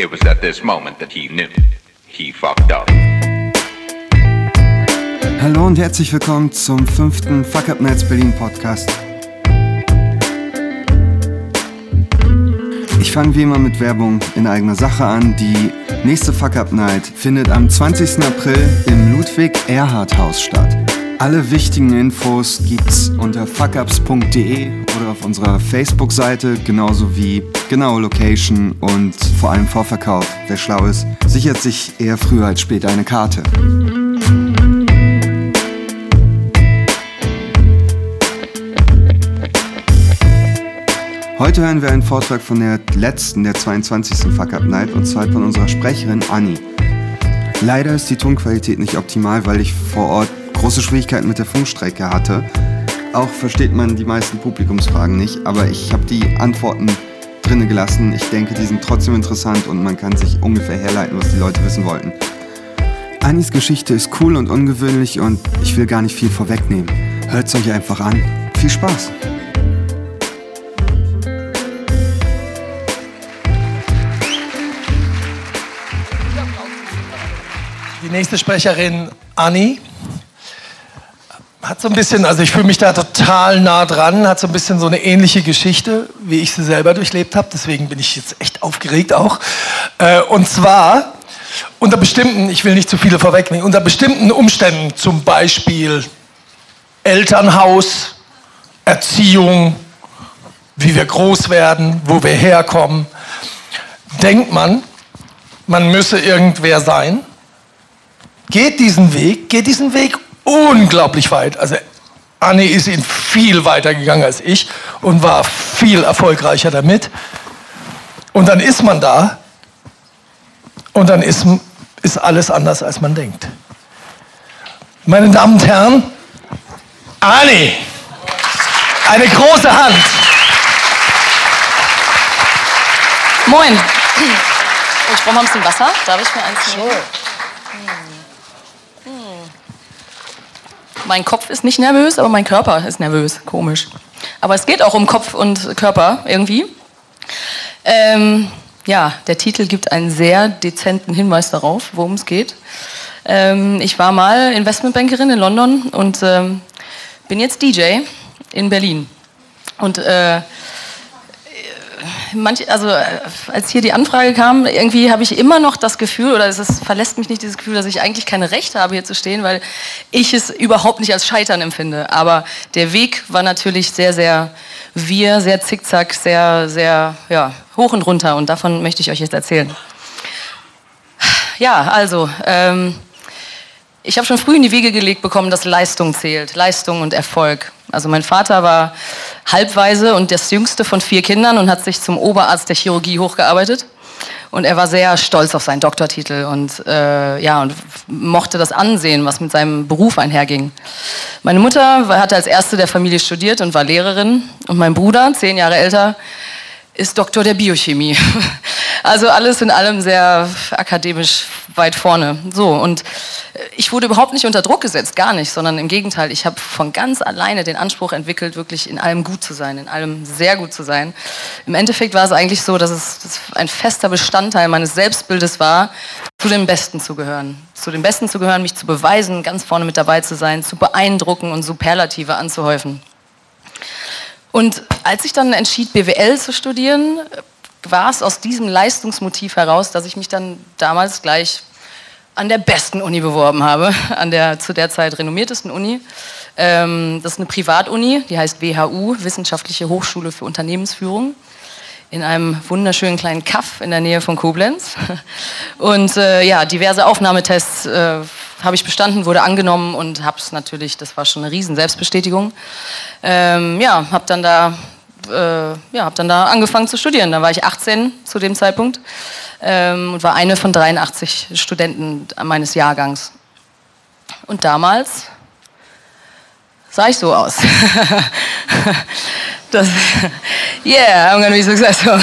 It was at this moment that he knew he fucked up. Hallo und herzlich willkommen zum fünften Fuck Up Nights Berlin Podcast. Ich fange wie immer mit Werbung in eigener Sache an. Die nächste Fuck Up Night findet am 20. April im Ludwig Erhard Haus statt. Alle wichtigen Infos gibt's unter fuckups.de oder auf unserer Facebook-Seite, genauso wie genaue Location und vor allem Vorverkauf. Wer schlau ist, sichert sich eher früher als später eine Karte. Heute hören wir einen Vortrag von der letzten, der 22. Fuck Up Night und zwar von unserer Sprecherin Anni. Leider ist die Tonqualität nicht optimal, weil ich vor Ort große Schwierigkeiten mit der Funkstrecke hatte. Auch versteht man die meisten Publikumsfragen nicht, aber ich habe die Antworten drinne gelassen. Ich denke, die sind trotzdem interessant und man kann sich ungefähr herleiten, was die Leute wissen wollten. Anis Geschichte ist cool und ungewöhnlich und ich will gar nicht viel vorwegnehmen. Hört es euch einfach an. Viel Spaß! Die nächste Sprecherin, Anni, hat so ein bisschen, also ich fühle mich da total nah dran, hat so ein bisschen so eine ähnliche Geschichte, wie ich sie selber durchlebt habe. Deswegen bin ich jetzt echt aufgeregt auch. Äh, und zwar unter bestimmten, ich will nicht zu viele vorwegnehmen, unter bestimmten Umständen, zum Beispiel Elternhaus, Erziehung, wie wir groß werden, wo wir herkommen, denkt man, man müsse irgendwer sein geht diesen Weg, geht diesen Weg unglaublich weit. Also Anne ist ihn viel weiter gegangen als ich und war viel erfolgreicher damit. Und dann ist man da und dann ist, ist alles anders, als man denkt. Meine Damen und Herren, Anne, eine große Hand. Moin. Ich brauche mal ein bisschen Wasser. Darf ich mir eins nehmen? Mein Kopf ist nicht nervös, aber mein Körper ist nervös. Komisch. Aber es geht auch um Kopf und Körper irgendwie. Ähm, ja, der Titel gibt einen sehr dezenten Hinweis darauf, worum es geht. Ähm, ich war mal Investmentbankerin in London und ähm, bin jetzt DJ in Berlin. Und äh, manch, also äh, als hier die Anfrage kam, irgendwie habe ich immer noch das Gefühl, oder es ist, verlässt mich nicht dieses Gefühl, dass ich eigentlich keine Rechte habe, hier zu stehen, weil ich es überhaupt nicht als Scheitern empfinde. Aber der Weg war natürlich sehr, sehr wir, sehr zickzack, sehr, sehr ja, hoch und runter. Und davon möchte ich euch jetzt erzählen. Ja, also. Ähm, ich habe schon früh in die Wege gelegt bekommen, dass Leistung zählt, Leistung und Erfolg. Also mein Vater war halbweise und das jüngste von vier Kindern und hat sich zum Oberarzt der Chirurgie hochgearbeitet. Und er war sehr stolz auf seinen Doktortitel und, äh, ja, und mochte das ansehen, was mit seinem Beruf einherging. Meine Mutter hatte als erste der Familie studiert und war Lehrerin. Und mein Bruder, zehn Jahre älter, ist Doktor der Biochemie. Also alles in allem sehr akademisch weit vorne. So, und ich wurde überhaupt nicht unter Druck gesetzt, gar nicht, sondern im Gegenteil, ich habe von ganz alleine den Anspruch entwickelt, wirklich in allem gut zu sein, in allem sehr gut zu sein. Im Endeffekt war es eigentlich so, dass es ein fester Bestandteil meines Selbstbildes war, zu den Besten zu gehören. Zu den Besten zu gehören, mich zu beweisen, ganz vorne mit dabei zu sein, zu beeindrucken und Superlative anzuhäufen. Und als ich dann entschied, BWL zu studieren, war es aus diesem Leistungsmotiv heraus, dass ich mich dann damals gleich an der besten Uni beworben habe, an der zu der Zeit renommiertesten Uni. Ähm, das ist eine Privatuni, die heißt WHU, Wissenschaftliche Hochschule für Unternehmensführung, in einem wunderschönen kleinen Kaff in der Nähe von Koblenz. Und äh, ja, diverse Aufnahmetests äh, habe ich bestanden, wurde angenommen und habe es natürlich, das war schon eine riesen Selbstbestätigung. Ähm, ja, habe dann da äh, ja, habe dann da angefangen zu studieren. Da war ich 18 zu dem Zeitpunkt ähm, und war eine von 83 Studenten meines Jahrgangs. Und damals sah ich so aus. das, yeah, I'm gonna be successful.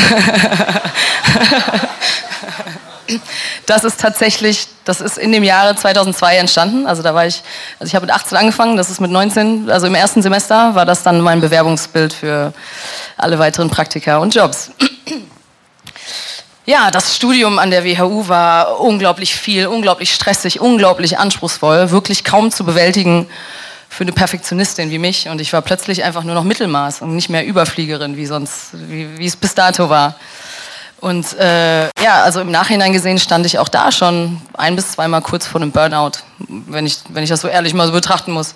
Das ist tatsächlich, das ist in dem Jahre 2002 entstanden. Also da war ich, also ich habe mit 18 angefangen, das ist mit 19, also im ersten Semester war das dann mein Bewerbungsbild für alle weiteren Praktika und Jobs. Ja, das Studium an der WHU war unglaublich viel, unglaublich stressig, unglaublich anspruchsvoll, wirklich kaum zu bewältigen für eine Perfektionistin wie mich. Und ich war plötzlich einfach nur noch Mittelmaß und nicht mehr Überfliegerin, wie sonst, wie, wie es bis dato war. Und äh, ja, also im Nachhinein gesehen stand ich auch da schon ein bis zweimal kurz vor einem Burnout, wenn ich, wenn ich das so ehrlich mal so betrachten muss.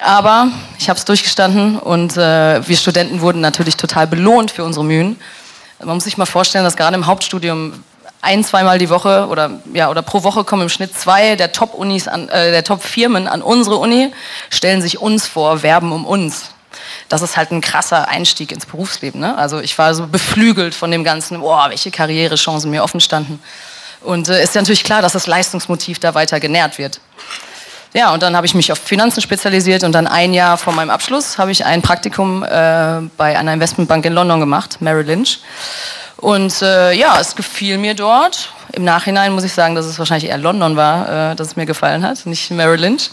Aber ich habe es durchgestanden und äh, wir Studenten wurden natürlich total belohnt für unsere Mühen. Man muss sich mal vorstellen, dass gerade im Hauptstudium ein, zweimal die Woche oder, ja, oder pro Woche kommen im Schnitt zwei der Top-Unis, äh, der Top-Firmen an unsere Uni, stellen sich uns vor, werben um uns das ist halt ein krasser Einstieg ins Berufsleben. Ne? Also ich war so beflügelt von dem Ganzen, boah, welche Karrierechancen mir offen standen. Und äh, ist ja natürlich klar, dass das Leistungsmotiv da weiter genährt wird. Ja, und dann habe ich mich auf Finanzen spezialisiert und dann ein Jahr vor meinem Abschluss habe ich ein Praktikum äh, bei einer Investmentbank in London gemacht, Merrill Lynch. Und äh, ja, es gefiel mir dort. Im Nachhinein muss ich sagen, dass es wahrscheinlich eher London war, äh, dass es mir gefallen hat, nicht Merrill Lynch.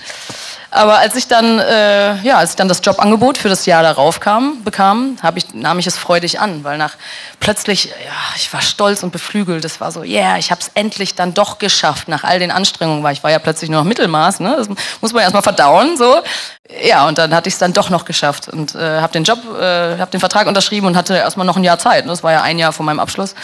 Aber als ich dann, äh, ja, als ich dann das Jobangebot für das Jahr darauf kam, bekam, ich, nahm ich es freudig an, weil nach plötzlich, ja, ich war stolz und beflügelt. Es war so, yeah, ich habe es endlich dann doch geschafft nach all den Anstrengungen, weil ich war ja plötzlich nur noch Mittelmaß. Ne? Das muss man erstmal verdauen, so. Ja, und dann hatte ich es dann doch noch geschafft und äh, habe den Job, äh, habe den Vertrag unterschrieben und hatte erstmal noch ein Jahr Zeit. Ne? Das war ja ein Jahr vor meinem Abschluss.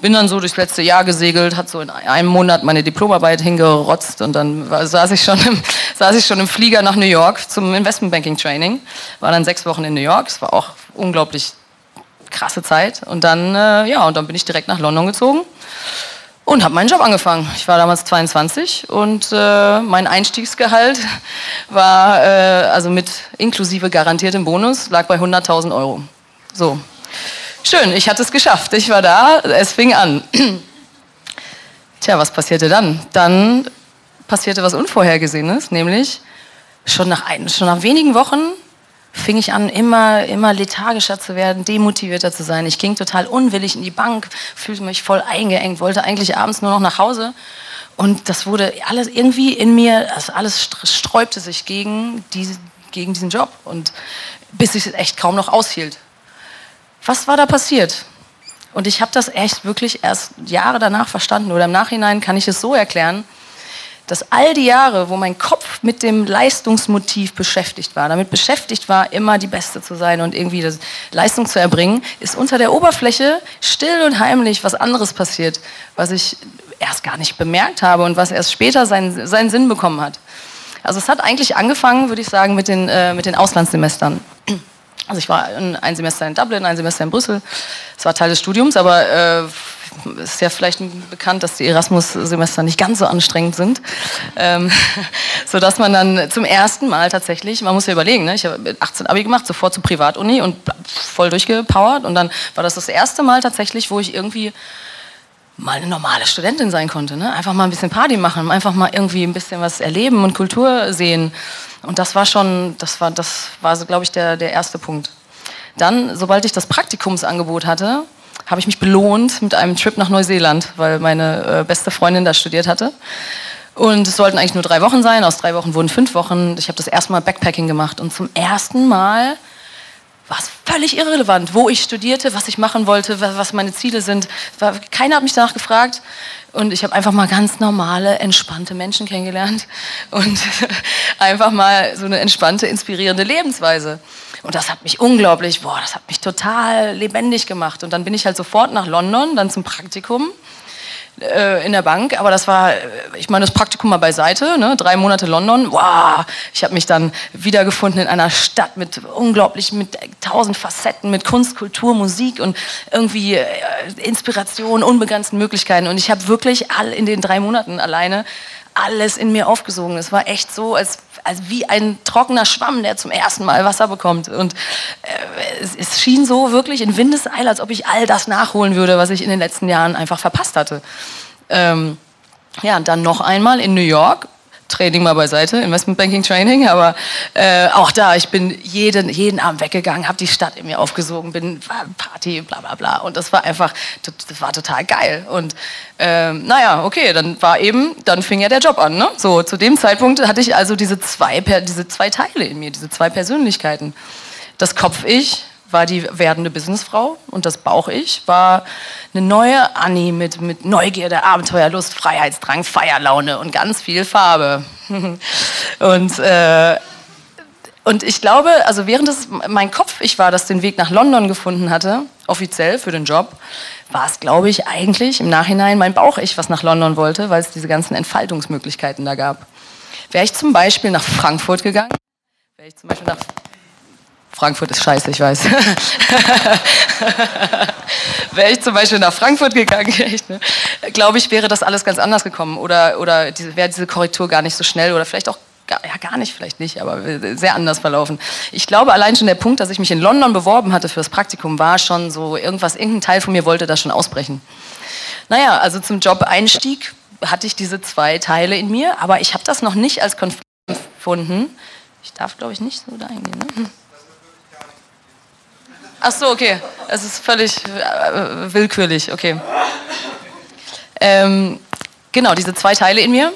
Bin dann so durchs letzte Jahr gesegelt, hat so in einem Monat meine Diplomarbeit hingerotzt und dann saß ich schon im, saß ich schon im Flieger nach New York zum Investmentbanking Training. War dann sechs Wochen in New York. Es war auch unglaublich krasse Zeit. Und dann, äh, ja, und dann bin ich direkt nach London gezogen und habe meinen Job angefangen. Ich war damals 22 und äh, mein Einstiegsgehalt war, äh, also mit inklusive garantiertem Bonus, lag bei 100.000 Euro. So. Schön, ich hatte es geschafft. Ich war da, es fing an. Tja, was passierte dann? Dann passierte was Unvorhergesehenes, nämlich schon nach, ein, schon nach wenigen Wochen fing ich an, immer, immer lethargischer zu werden, demotivierter zu sein. Ich ging total unwillig in die Bank, fühlte mich voll eingeengt, wollte eigentlich abends nur noch nach Hause. Und das wurde alles irgendwie in mir, also alles sträubte sich gegen, diese, gegen diesen Job. Und bis ich es echt kaum noch aushielt. Was war da passiert? Und ich habe das echt wirklich erst Jahre danach verstanden oder im Nachhinein kann ich es so erklären, dass all die Jahre, wo mein Kopf mit dem Leistungsmotiv beschäftigt war, damit beschäftigt war, immer die Beste zu sein und irgendwie Leistung zu erbringen, ist unter der Oberfläche still und heimlich was anderes passiert, was ich erst gar nicht bemerkt habe und was erst später seinen, seinen Sinn bekommen hat. Also es hat eigentlich angefangen, würde ich sagen, mit den, äh, mit den Auslandssemestern. Also ich war ein Semester in Dublin, ein Semester in Brüssel. Es war Teil des Studiums, aber äh, ist ja vielleicht bekannt, dass die Erasmus-Semester nicht ganz so anstrengend sind, ähm, sodass man dann zum ersten Mal tatsächlich, man muss ja überlegen, ne, ich habe 18 Abi gemacht, sofort zur Privatuni und voll durchgepowert und dann war das das erste Mal tatsächlich, wo ich irgendwie mal eine normale Studentin sein konnte, ne? einfach mal ein bisschen Party machen, einfach mal irgendwie ein bisschen was erleben und Kultur sehen und das war schon, das war, das war so, glaube ich, der, der erste Punkt. Dann, sobald ich das Praktikumsangebot hatte, habe ich mich belohnt mit einem Trip nach Neuseeland, weil meine äh, beste Freundin da studiert hatte. Und es sollten eigentlich nur drei Wochen sein. Aus drei Wochen wurden fünf Wochen. Ich habe das erste Mal Backpacking gemacht. Und zum ersten Mal war es völlig irrelevant, wo ich studierte, was ich machen wollte, was meine Ziele sind. Keiner hat mich danach gefragt. Und ich habe einfach mal ganz normale, entspannte Menschen kennengelernt. Und einfach mal so eine entspannte, inspirierende Lebensweise. Und das hat mich unglaublich, boah, das hat mich total lebendig gemacht. Und dann bin ich halt sofort nach London, dann zum Praktikum äh, in der Bank. Aber das war, ich meine, das Praktikum mal beiseite, ne? drei Monate London. Wow, ich habe mich dann wiedergefunden in einer Stadt mit unglaublich, mit tausend Facetten, mit Kunst, Kultur, Musik und irgendwie äh, Inspiration, unbegrenzten Möglichkeiten. Und ich habe wirklich all in den drei Monaten alleine alles in mir aufgesogen. Es war echt so, als, als wie ein trockener Schwamm, der zum ersten Mal Wasser bekommt. Und äh, es, es, schien so wirklich in Windeseile, als ob ich all das nachholen würde, was ich in den letzten Jahren einfach verpasst hatte. Ähm, ja, und dann noch einmal in New York Training mal beiseite, Investmentbanking Training, aber äh, auch da, ich bin jeden, jeden Abend weggegangen, habe die Stadt in mir aufgesogen, bin Party, bla bla bla und das war einfach, das war total geil und ähm, naja, okay, dann war eben, dann fing ja der Job an, ne? So, zu dem Zeitpunkt hatte ich also diese zwei, diese zwei Teile in mir, diese zwei Persönlichkeiten. Das Kopf-Ich war die werdende Businessfrau und das Bauch-Ich war eine neue Annie mit, mit Neugierde, Abenteuerlust, Freiheitsdrang, Feierlaune und ganz viel Farbe. und, äh, und ich glaube, also während es mein Kopf-Ich war, das den Weg nach London gefunden hatte, offiziell für den Job, war es, glaube ich, eigentlich im Nachhinein mein Bauch-Ich, was nach London wollte, weil es diese ganzen Entfaltungsmöglichkeiten da gab. Wäre ich zum Beispiel nach Frankfurt gegangen, wäre ich zum Beispiel nach Frankfurt ist scheiße, ich weiß. wäre ich zum Beispiel nach Frankfurt gegangen, ne? glaube ich, wäre das alles ganz anders gekommen. Oder, oder diese, wäre diese Korrektur gar nicht so schnell oder vielleicht auch gar, ja, gar nicht, vielleicht nicht, aber sehr anders verlaufen. Ich glaube, allein schon der Punkt, dass ich mich in London beworben hatte für das Praktikum, war schon so irgendwas, irgendein Teil von mir wollte das schon ausbrechen. Naja, also zum Job-Einstieg hatte ich diese zwei Teile in mir, aber ich habe das noch nicht als Konflikt empfunden. Ich darf, glaube ich, nicht so da eingehen. Ne? Ach so, okay. Es ist völlig äh, willkürlich, okay. Ähm, genau, diese zwei Teile in mir.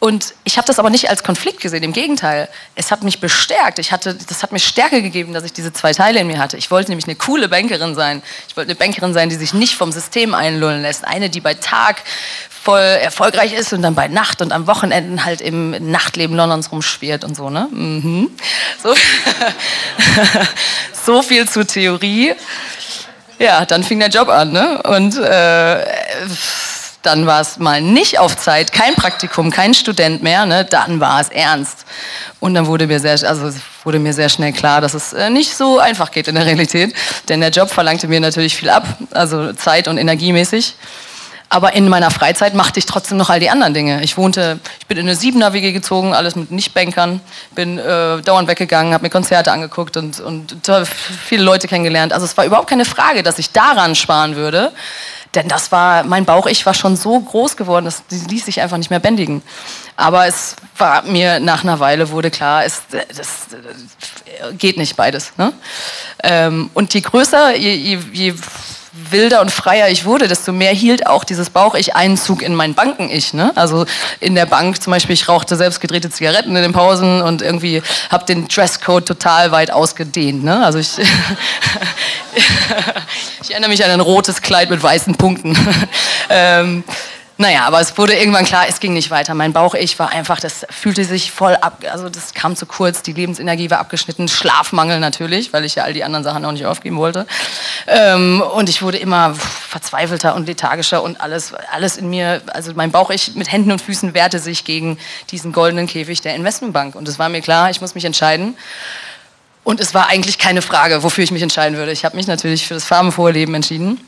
Und ich habe das aber nicht als Konflikt gesehen, im Gegenteil. Es hat mich bestärkt. Ich hatte, das hat mir Stärke gegeben, dass ich diese zwei Teile in mir hatte. Ich wollte nämlich eine coole Bankerin sein. Ich wollte eine Bankerin sein, die sich nicht vom System einlullen lässt. Eine, die bei Tag voll erfolgreich ist und dann bei Nacht und am Wochenenden halt im Nachtleben Londons rumschwirrt und so, ne? Mhm. So. so viel zur Theorie. Ja, dann fing der Job an, ne? Und äh, dann war es mal nicht auf Zeit, kein Praktikum, kein Student mehr, ne? dann war es ernst. Und dann wurde mir sehr, also wurde mir sehr schnell klar, dass es äh, nicht so einfach geht in der Realität, denn der Job verlangte mir natürlich viel ab, also Zeit und energiemäßig. Aber in meiner Freizeit machte ich trotzdem noch all die anderen Dinge. Ich wohnte, ich bin in eine Siebener-WG gezogen, alles mit Nicht-Bankern, bin äh, dauernd weggegangen, habe mir Konzerte angeguckt und, und viele Leute kennengelernt. Also es war überhaupt keine Frage, dass ich daran sparen würde. Denn das war, mein Bauch-Ich war schon so groß geworden, das ließ sich einfach nicht mehr bändigen. Aber es war mir nach einer Weile wurde klar, es, das, geht nicht beides. Ne? Ähm, und je größer, je, je, je wilder und freier ich wurde, desto mehr hielt auch dieses Bauch-Ich Einzug in mein Banken-Ich. Ne? Also in der Bank zum Beispiel, ich rauchte selbst gedrehte Zigaretten in den Pausen und irgendwie habe den Dresscode total weit ausgedehnt. Ne? Also ich, ich erinnere mich an ein rotes Kleid mit weißen Punkten. ähm, naja, aber es wurde irgendwann klar, es ging nicht weiter. Mein Bauch-Ich war einfach, das fühlte sich voll ab, also das kam zu kurz, die Lebensenergie war abgeschnitten, Schlafmangel natürlich, weil ich ja all die anderen Sachen auch nicht aufgeben wollte. Ähm, und ich wurde immer verzweifelter und lethargischer und alles, alles in mir, also mein Bauch-Ich mit Händen und Füßen wehrte sich gegen diesen goldenen Käfig der Investmentbank. Und es war mir klar, ich muss mich entscheiden. Und es war eigentlich keine Frage, wofür ich mich entscheiden würde. Ich habe mich natürlich für das farbenfrohe Leben entschieden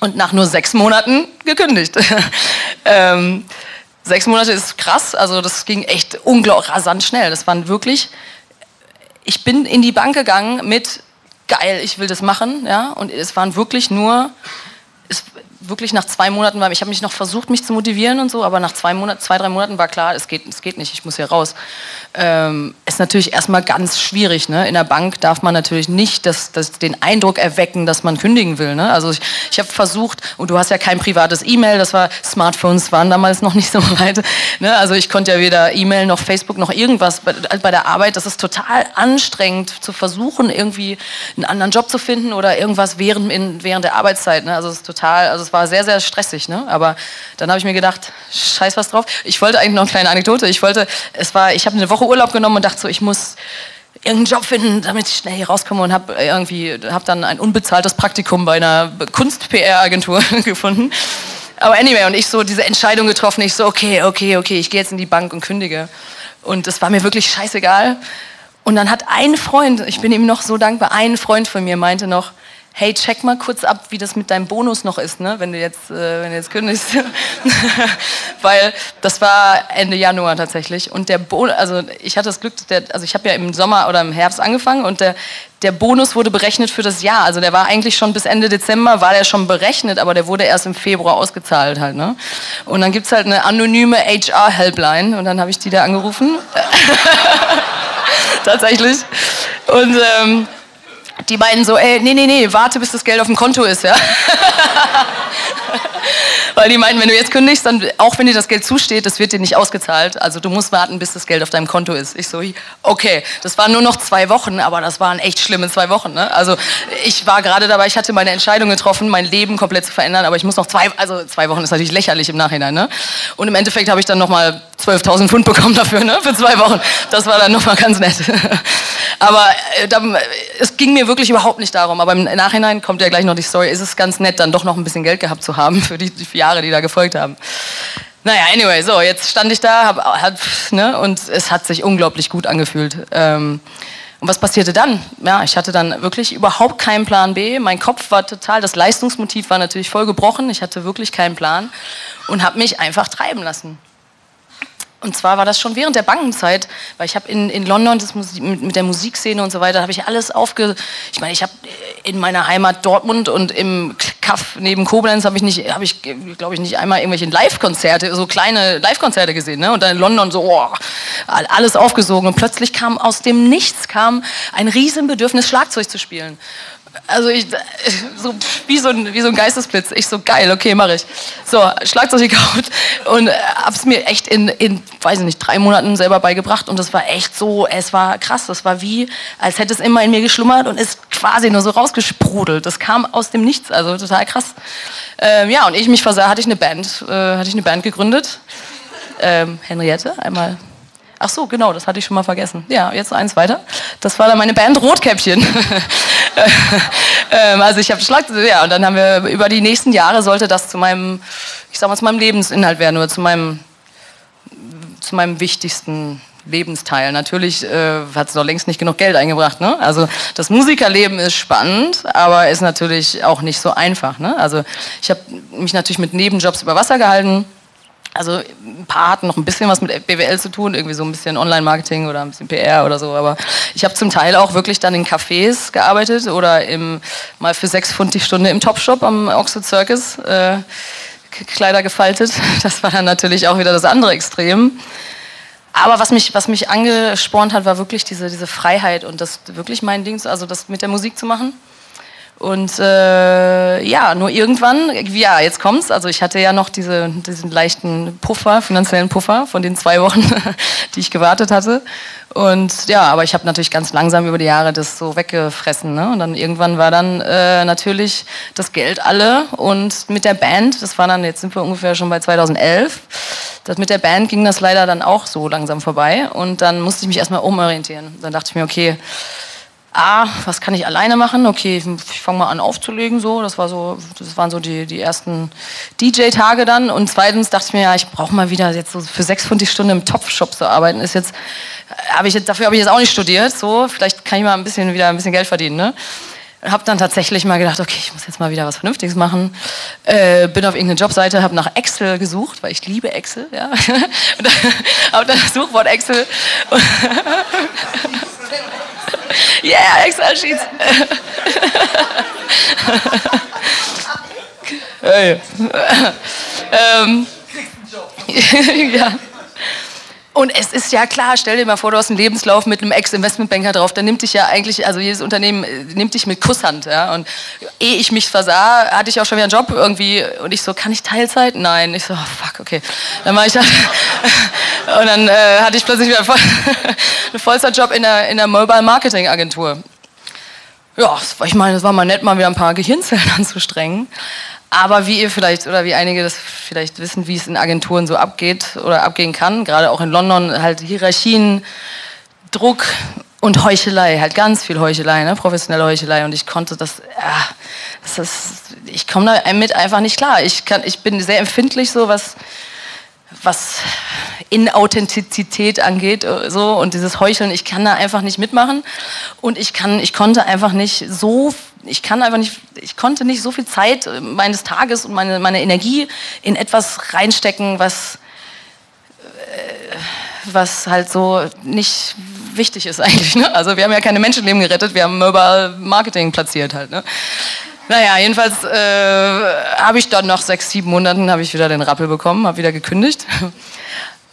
und nach nur sechs Monaten gekündigt. ähm, sechs Monate ist krass, also das ging echt unglaublich rasant schnell. Das waren wirklich, ich bin in die Bank gegangen mit geil, ich will das machen, ja, und es waren wirklich nur, wirklich nach zwei Monaten war, ich habe mich noch versucht, mich zu motivieren und so, aber nach zwei, Monat, zwei drei Monaten war klar, es geht, es geht nicht, ich muss hier raus. Ähm, ist natürlich erstmal ganz schwierig. Ne? In der Bank darf man natürlich nicht das, das, den Eindruck erwecken, dass man kündigen will. Ne? Also ich, ich habe versucht, und du hast ja kein privates E-Mail, das war, Smartphones waren damals noch nicht so weit. Ne? Also ich konnte ja weder E-Mail noch Facebook noch irgendwas bei, bei der Arbeit. Das ist total anstrengend zu versuchen, irgendwie einen anderen Job zu finden oder irgendwas während, in, während der Arbeitszeit. Ne? Also es ist total, also war sehr, sehr stressig. Ne? Aber dann habe ich mir gedacht, scheiß was drauf. Ich wollte eigentlich noch eine kleine Anekdote. Ich wollte, es war, ich habe eine Woche Urlaub genommen und dachte so, ich muss irgendeinen Job finden, damit ich schnell hier rauskomme und habe irgendwie hab dann ein unbezahltes Praktikum bei einer Kunst-PR-Agentur gefunden. Aber anyway, und ich so diese Entscheidung getroffen, ich so, okay, okay, okay, ich gehe jetzt in die Bank und kündige. Und es war mir wirklich scheißegal. Und dann hat ein Freund, ich bin ihm noch so dankbar, ein Freund von mir meinte noch, hey, check mal kurz ab, wie das mit deinem Bonus noch ist, ne? wenn, du jetzt, äh, wenn du jetzt kündigst. Weil das war Ende Januar tatsächlich. Und der Bonus, also ich hatte das Glück, der, also ich habe ja im Sommer oder im Herbst angefangen und der, der Bonus wurde berechnet für das Jahr. Also der war eigentlich schon bis Ende Dezember, war der schon berechnet, aber der wurde erst im Februar ausgezahlt halt. Ne? Und dann gibt es halt eine anonyme HR-Helpline und dann habe ich die da angerufen. tatsächlich. Und ähm, die meinen so, ey, nee, nee, nee, warte, bis das Geld auf dem Konto ist, ja. Weil die meinten, wenn du jetzt kündigst, dann, auch wenn dir das Geld zusteht, das wird dir nicht ausgezahlt. Also du musst warten, bis das Geld auf deinem Konto ist. Ich so, okay, das waren nur noch zwei Wochen, aber das waren echt schlimme zwei Wochen. Ne? Also ich war gerade dabei, ich hatte meine Entscheidung getroffen, mein Leben komplett zu verändern, aber ich muss noch zwei, also zwei Wochen ist natürlich lächerlich im Nachhinein. Ne? Und im Endeffekt habe ich dann nochmal 12.000 Pfund bekommen dafür, ne? für zwei Wochen. Das war dann nochmal ganz nett. aber äh, dann, es ging mir wirklich überhaupt nicht darum. Aber im Nachhinein kommt ja gleich noch die Story, ist es ganz nett, dann doch noch ein bisschen Geld gehabt zu haben für die, die Jahre, die da gefolgt haben. Naja, anyway, so, jetzt stand ich da hab, hab, ne, und es hat sich unglaublich gut angefühlt. Ähm, und was passierte dann? Ja, ich hatte dann wirklich überhaupt keinen Plan B. Mein Kopf war total, das Leistungsmotiv war natürlich voll gebrochen. Ich hatte wirklich keinen Plan und habe mich einfach treiben lassen. Und zwar war das schon während der Bankenzeit, weil ich habe in, in London das mit, mit, der Musikszene und so weiter, habe ich alles aufge... Ich meine, ich habe in meiner Heimat Dortmund und im Kaff neben Koblenz habe ich nicht, habe ich, glaube ich, nicht einmal irgendwelche Live-Konzerte, so kleine Live-Konzerte gesehen. Ne? Und dann in London so, oh, alles aufgesogen. Und plötzlich kam aus dem Nichts kam ein Riesenbedürfnis, Schlagzeug zu spielen also ich, so, wie, so ein, wie so ein Geistesblitz. Ich so, geil, okay, mache ich. So, Schlagzeug gekauft und äh, hab's mir echt in, in, weiß ich nicht, drei Monaten selber beigebracht und das war echt so, es war krass. Das war wie, als hätte es immer in mir geschlummert und ist quasi nur so rausgesprudelt. Das kam aus dem Nichts, also total krass. Ähm, ja, und ich mich versah, hatte ich eine Band, äh, hatte ich eine Band gegründet. Ähm, Henriette, einmal Ach so, genau, das hatte ich schon mal vergessen. Ja, jetzt eins weiter. Das war dann meine Band Rotkäppchen. ähm, also ich habe Schlag, ja, und dann haben wir über die nächsten Jahre sollte das zu meinem, ich sag mal, zu meinem Lebensinhalt werden oder zu meinem, zu meinem wichtigsten Lebensteil. Natürlich äh, hat es noch längst nicht genug Geld eingebracht. Ne? Also das Musikerleben ist spannend, aber ist natürlich auch nicht so einfach. Ne? Also ich habe mich natürlich mit Nebenjobs über Wasser gehalten also ein paar hatten noch ein bisschen was mit BWL zu tun, irgendwie so ein bisschen Online-Marketing oder ein bisschen PR oder so. Aber ich habe zum Teil auch wirklich dann in Cafés gearbeitet oder im, mal für sechs Pfund die Stunde im Topshop am Oxford Circus äh, Kleider gefaltet. Das war dann natürlich auch wieder das andere Extrem. Aber was mich, was mich angespornt hat, war wirklich diese, diese Freiheit und das wirklich mein Ding, also das mit der Musik zu machen. Und äh, ja, nur irgendwann, ja, jetzt kommt's. Also ich hatte ja noch diese, diesen leichten Puffer, finanziellen Puffer von den zwei Wochen, die ich gewartet hatte. Und ja, aber ich habe natürlich ganz langsam über die Jahre das so weggefressen. Ne? Und dann irgendwann war dann äh, natürlich das Geld alle. Und mit der Band, das war dann, jetzt sind wir ungefähr schon bei 2011, das mit der Band ging das leider dann auch so langsam vorbei. Und dann musste ich mich erstmal umorientieren. Dann dachte ich mir, okay, A, was kann ich alleine machen? Okay, ich fange mal an aufzulegen, so. Das, war so, das waren so die, die ersten DJ-Tage dann. Und zweitens dachte ich mir, ja, ich brauche mal wieder jetzt so für sechs Pfund die Stunde im Topfshop zu arbeiten. Ist jetzt, hab ich, dafür habe ich jetzt auch nicht studiert. So, vielleicht kann ich mal ein bisschen wieder ein bisschen Geld verdienen. Ne? Habe dann tatsächlich mal gedacht, okay, ich muss jetzt mal wieder was Vernünftiges machen. Äh, bin auf irgendeine Jobseite, habe nach Excel gesucht, weil ich liebe Excel. Ja. habe dann das Suchwort Excel. yeah, Excel-Sheets. hey. ähm, ja. Und es ist ja klar, stell dir mal vor, du hast einen Lebenslauf mit einem Ex-Investmentbanker drauf, dann nimmt dich ja eigentlich, also jedes Unternehmen äh, nimmt dich mit Kusshand. Ja? Und ehe ich mich versah, hatte ich auch schon wieder einen Job irgendwie und ich so, kann ich Teilzeit? Nein. Ich so, oh, fuck, okay. Dann war ich da, und dann äh, hatte ich plötzlich wieder einen Vollzeitjob in der, in der Mobile Marketing Agentur. Ja, ich meine, es war mal nett, mal wieder ein paar Gehirnzellen anzustrengen. Aber wie ihr vielleicht oder wie einige das vielleicht wissen, wie es in Agenturen so abgeht oder abgehen kann, gerade auch in London, halt Hierarchien, Druck und Heuchelei, halt ganz viel Heuchelei, ne? professionelle Heuchelei. Und ich konnte das, ja, das ist, ich komme damit einfach nicht klar. Ich, kann, ich bin sehr empfindlich so, was, was Inauthentizität angeht so und dieses Heucheln, ich kann da einfach nicht mitmachen und ich kann, ich konnte einfach nicht so ich kann einfach nicht, ich konnte nicht so viel Zeit meines Tages und meine, meine Energie in etwas reinstecken, was, äh, was halt so nicht wichtig ist eigentlich. Ne? Also wir haben ja keine Menschenleben gerettet, wir haben Mobile Marketing platziert halt. Ne? Naja, jedenfalls äh, habe ich dann nach sechs, sieben Monaten habe ich wieder den Rappel bekommen, habe wieder gekündigt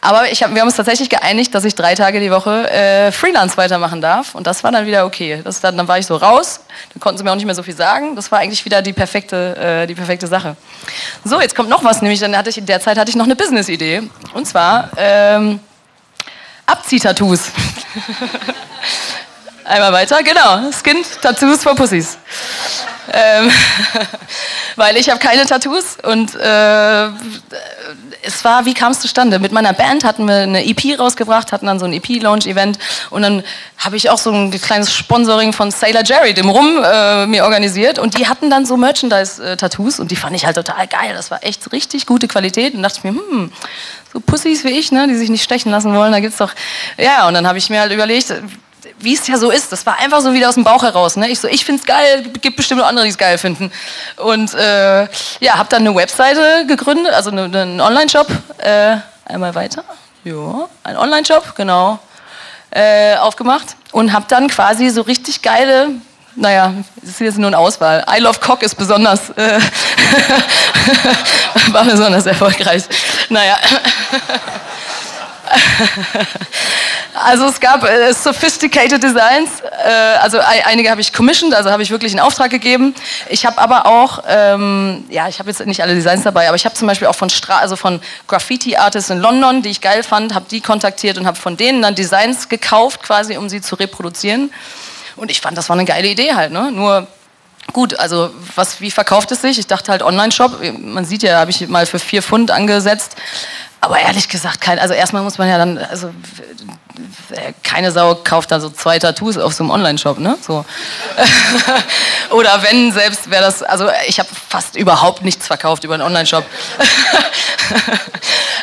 Aber ich hab, wir haben uns tatsächlich geeinigt, dass ich drei Tage die Woche äh, Freelance weitermachen darf. Und das war dann wieder okay. Das, dann, dann war ich so raus. Dann konnten sie mir auch nicht mehr so viel sagen. Das war eigentlich wieder die perfekte, äh, die perfekte Sache. So, jetzt kommt noch was. Nämlich dann hatte ich in der Zeit hatte ich noch eine Business-Idee. Und zwar ähm, Abziehtattoos. Einmal weiter, genau. Skin Tattoos for Pussies. Ähm, weil ich habe keine Tattoos und äh, es war, wie kam es zustande? Mit meiner Band hatten wir eine EP rausgebracht, hatten dann so ein EP-Launch-Event und dann habe ich auch so ein kleines Sponsoring von Sailor Jerry, dem Rum, äh, mir organisiert und die hatten dann so Merchandise-Tattoos und die fand ich halt total geil. Das war echt richtig gute Qualität und dachte ich mir, hm, so Pussys wie ich, ne, die sich nicht stechen lassen wollen, da gibt's doch, ja, und dann habe ich mir halt überlegt, wie es ja so ist. Das war einfach so wieder aus dem Bauch heraus. Ne? Ich so, ich find's geil, gibt bestimmt andere, die es geil finden. Und äh, ja, habe dann eine Webseite gegründet, also eine, einen Online-Shop. Äh, einmal weiter. Ja, ein Online-Shop, genau. Äh, aufgemacht und habe dann quasi so richtig geile naja, es ist jetzt nur eine Auswahl. I Love Cock ist besonders, äh, war besonders erfolgreich. Naja. Also es gab äh, sophisticated Designs, äh, also einige habe ich commissioned, also habe ich wirklich in Auftrag gegeben. Ich habe aber auch, ähm, ja, ich habe jetzt nicht alle Designs dabei, aber ich habe zum Beispiel auch von also von Graffiti Artists in London, die ich geil fand, habe die kontaktiert und habe von denen dann Designs gekauft, quasi, um sie zu reproduzieren. Und ich fand, das war eine geile Idee halt, ne? Nur Gut, also was, wie verkauft es sich? Ich dachte halt Online-Shop. Man sieht ja, habe ich mal für vier Pfund angesetzt. Aber ehrlich gesagt, kein, also erstmal muss man ja dann, also keine Sau kauft da so zwei Tattoos auf so einem Online-Shop, ne? So. Oder wenn selbst wäre das, also ich habe fast überhaupt nichts verkauft über einen Online-Shop.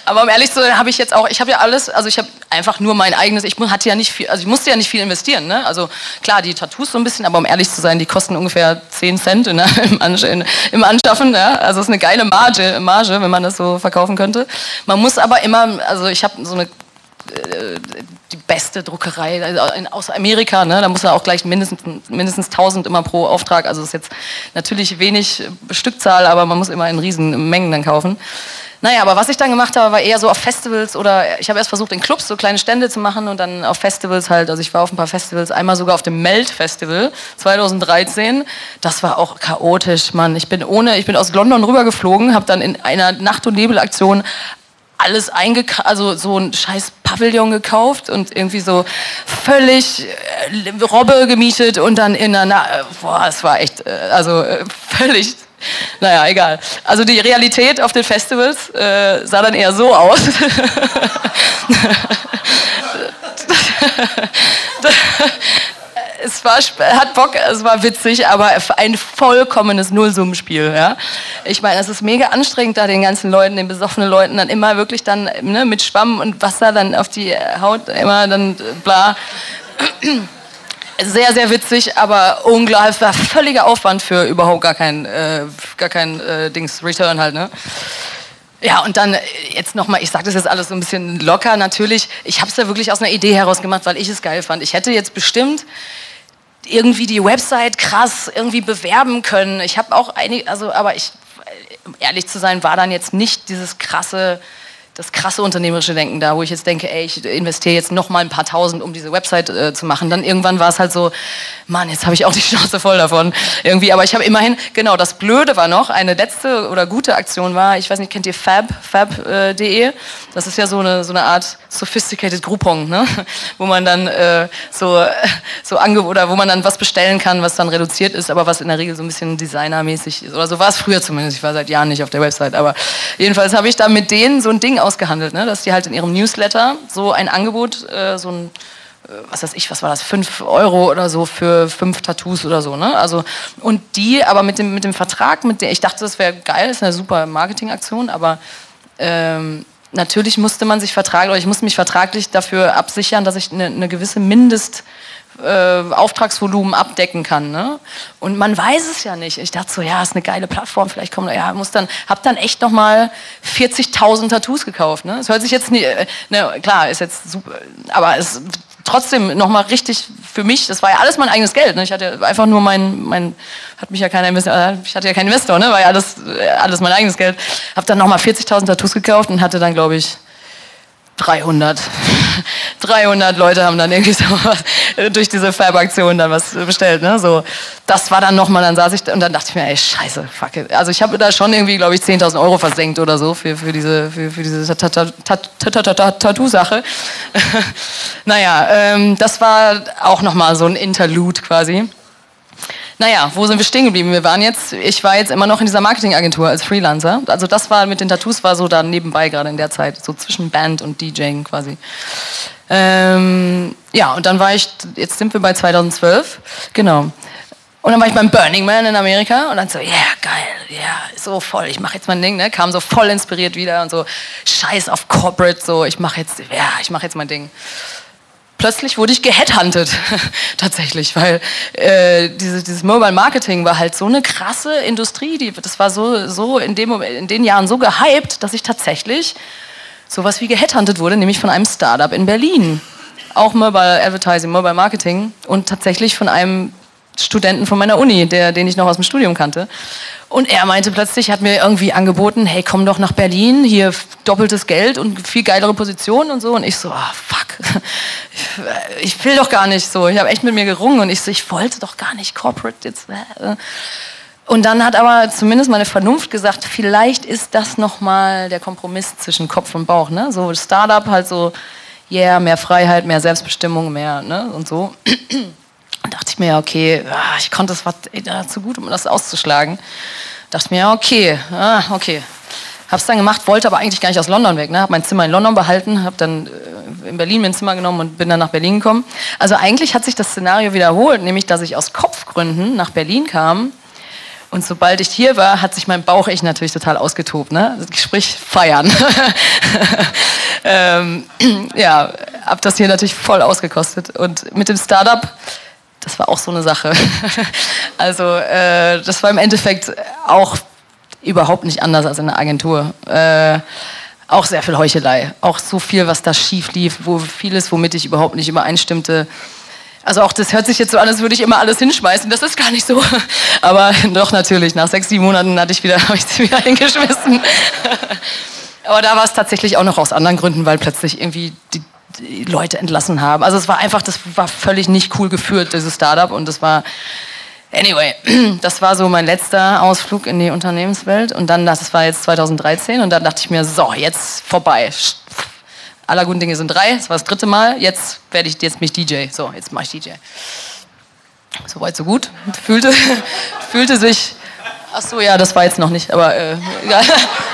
Aber um ehrlich zu sein, habe ich jetzt auch, ich habe ja alles, also ich habe einfach nur mein eigenes, ich hatte ja nicht viel, also ich musste ja nicht viel investieren, ne? Also klar, die Tattoos so ein bisschen, aber um ehrlich zu sein, die kosten ungefähr 10 Cent ne? Im, Anschaffen, im Anschaffen, ja? Also ist eine geile Marge, Marge, wenn man das so verkaufen könnte. Man muss aber immer, also ich habe so eine äh, die beste Druckerei also aus Amerika, ne? da muss er auch gleich mindestens, mindestens 1000 immer pro Auftrag, also ist jetzt natürlich wenig Stückzahl, aber man muss immer in riesen Mengen dann kaufen. Naja, aber was ich dann gemacht habe, war eher so auf Festivals oder ich habe erst versucht in Clubs so kleine Stände zu machen und dann auf Festivals halt, also ich war auf ein paar Festivals, einmal sogar auf dem Melt Festival 2013. Das war auch chaotisch, Mann. Ich bin ohne, ich bin aus London rübergeflogen, habe dann in einer Nacht- und Nebelaktion alles eingekauft, also so ein scheiß Pavillon gekauft und irgendwie so völlig äh, Robbe gemietet und dann in einer, Na boah, es war echt, äh, also äh, völlig, naja, egal. Also die Realität auf den Festivals äh, sah dann eher so aus. es war, hat Bock, es war witzig, aber ein vollkommenes Nullsummenspiel. Ja? Ich meine, es ist mega anstrengend, da den ganzen Leuten, den besoffenen Leuten dann immer wirklich dann ne, mit Schwamm und Wasser dann auf die Haut immer dann bla. Sehr, sehr witzig, aber unglaublich, war völliger Aufwand für überhaupt gar kein, äh, gar kein äh, Dings, Return halt, ne? Ja, und dann äh, jetzt nochmal, ich sage das jetzt alles so ein bisschen locker, natürlich, ich habe es ja wirklich aus einer Idee heraus gemacht, weil ich es geil fand. Ich hätte jetzt bestimmt irgendwie die Website krass irgendwie bewerben können. Ich habe auch einige, also, aber ich, ehrlich zu sein, war dann jetzt nicht dieses krasse das krasse unternehmerische Denken da, wo ich jetzt denke, ey, ich investiere jetzt noch mal ein paar Tausend, um diese Website äh, zu machen. Dann irgendwann war es halt so, Mann, jetzt habe ich auch die Chance voll davon irgendwie. Aber ich habe immerhin, genau, das Blöde war noch, eine letzte oder gute Aktion war, ich weiß nicht, kennt ihr Fab, fab.de? Äh, das ist ja so eine, so eine Art sophisticated Groupon, ne? wo man dann äh, so, so ange oder wo man dann was bestellen kann, was dann reduziert ist, aber was in der Regel so ein bisschen designermäßig ist. Oder so war es früher zumindest. Ich war seit Jahren nicht auf der Website, aber jedenfalls habe ich da mit denen so ein Ding ausgehandelt, ne? dass die halt in ihrem Newsletter so ein Angebot, äh, so ein äh, was weiß ich, was war das, 5 Euro oder so für fünf Tattoos oder so, ne? Also, und die aber mit dem, mit dem Vertrag, mit der, ich dachte, das wäre geil, ist eine super Marketingaktion, aber ähm, natürlich musste man sich vertragen, oder ich musste mich vertraglich dafür absichern, dass ich eine, eine gewisse Mindest- äh, Auftragsvolumen abdecken kann. Ne? Und man weiß es ja nicht. Ich dachte so, ja, ist eine geile Plattform, vielleicht kommen, ja, muss dann, hab dann echt noch mal 40.000 Tattoos gekauft. Ne? Das hört sich jetzt nie, äh, ne, klar, ist jetzt super, aber es trotzdem noch mal richtig für mich. Das war ja alles mein eigenes Geld. Ne? Ich hatte einfach nur mein, mein, hat mich ja keiner Investor, äh, ich hatte ja keinen Investor, ne? war ja alles, äh, alles mein eigenes Geld. Hab dann noch mal 40.000 Tattoos gekauft und hatte dann, glaube ich 300. 300 Leute haben dann irgendwie so was, durch diese Fab-Aktion dann was bestellt. Ne? So, das war dann nochmal, dann saß ich und dann dachte ich mir, ey, scheiße, fuck it. Also ich habe da schon irgendwie, glaube ich, 10.000 Euro versenkt oder so für, für diese, für, für diese Tattoo-Sache. naja, ähm, das war auch nochmal so ein Interlude quasi. Naja, wo sind wir stehen geblieben? Wir waren jetzt, ich war jetzt immer noch in dieser Marketingagentur als Freelancer. Also das war mit den Tattoos war so da nebenbei gerade in der Zeit, so zwischen Band und DJing quasi. Ähm, ja, und dann war ich, jetzt sind wir bei 2012, genau. Und dann war ich beim Burning Man in Amerika und dann so, ja, yeah, geil, ja, yeah, so voll, ich mache jetzt mein Ding, ne? Kam so voll inspiriert wieder und so, scheiß auf Corporate, so, ich mache jetzt, ja, ich mache jetzt mein Ding plötzlich wurde ich geheadhuntet, tatsächlich, weil äh, diese, dieses Mobile Marketing war halt so eine krasse Industrie, die, das war so, so in, dem, in den Jahren so gehypt, dass ich tatsächlich sowas wie geheadhuntet wurde, nämlich von einem Startup in Berlin. Auch Mobile Advertising, Mobile Marketing und tatsächlich von einem Studenten von meiner Uni, der, den ich noch aus dem Studium kannte. Und er meinte plötzlich, hat mir irgendwie angeboten, hey, komm doch nach Berlin, hier doppeltes Geld und viel geilere Positionen und so. Und ich so, ah, fuck, ich will doch gar nicht so. Ich habe echt mit mir gerungen und ich so, ich wollte doch gar nicht Corporate jetzt. Äh. Und dann hat aber zumindest meine Vernunft gesagt, vielleicht ist das nochmal der Kompromiss zwischen Kopf und Bauch. Ne? So Startup halt so, yeah, mehr Freiheit, mehr Selbstbestimmung, mehr ne? und so. Und dachte ich mir, ja, okay, ah, ich konnte es dazu gut, um das auszuschlagen. Dachte mir, ja, okay, ah, okay. Hab's dann gemacht, wollte aber eigentlich gar nicht aus London weg. Ne? Hab mein Zimmer in London behalten, hab dann äh, in Berlin mir ein Zimmer genommen und bin dann nach Berlin gekommen. Also eigentlich hat sich das Szenario wiederholt, nämlich dass ich aus Kopfgründen nach Berlin kam. Und sobald ich hier war, hat sich mein Bauch ich natürlich total ausgetobt. Ne? Sprich, feiern. ähm, ja, hab das hier natürlich voll ausgekostet. Und mit dem Startup das war auch so eine Sache. also äh, das war im Endeffekt auch überhaupt nicht anders als in der Agentur. Äh, auch sehr viel Heuchelei, auch so viel, was da schief lief, wo vieles, womit ich überhaupt nicht übereinstimmte. Also auch das hört sich jetzt so an, als würde ich immer alles hinschmeißen. Das ist gar nicht so. Aber doch natürlich, nach sechs, sieben Monaten hatte ich wieder, habe ich sie wieder hingeschmissen. Aber da war es tatsächlich auch noch aus anderen Gründen, weil plötzlich irgendwie die Leute entlassen haben. Also es war einfach, das war völlig nicht cool geführt, dieses Startup. Und das war, anyway, das war so mein letzter Ausflug in die Unternehmenswelt. Und dann, das war jetzt 2013. Und dann dachte ich mir, so, jetzt vorbei. Aller guten Dinge sind drei. Das war das dritte Mal. Jetzt werde ich jetzt mich DJ. So, jetzt mache ich DJ. Soweit, so gut. Fühlte, fühlte sich Ach so, ja, das war jetzt noch nicht, aber äh, ja,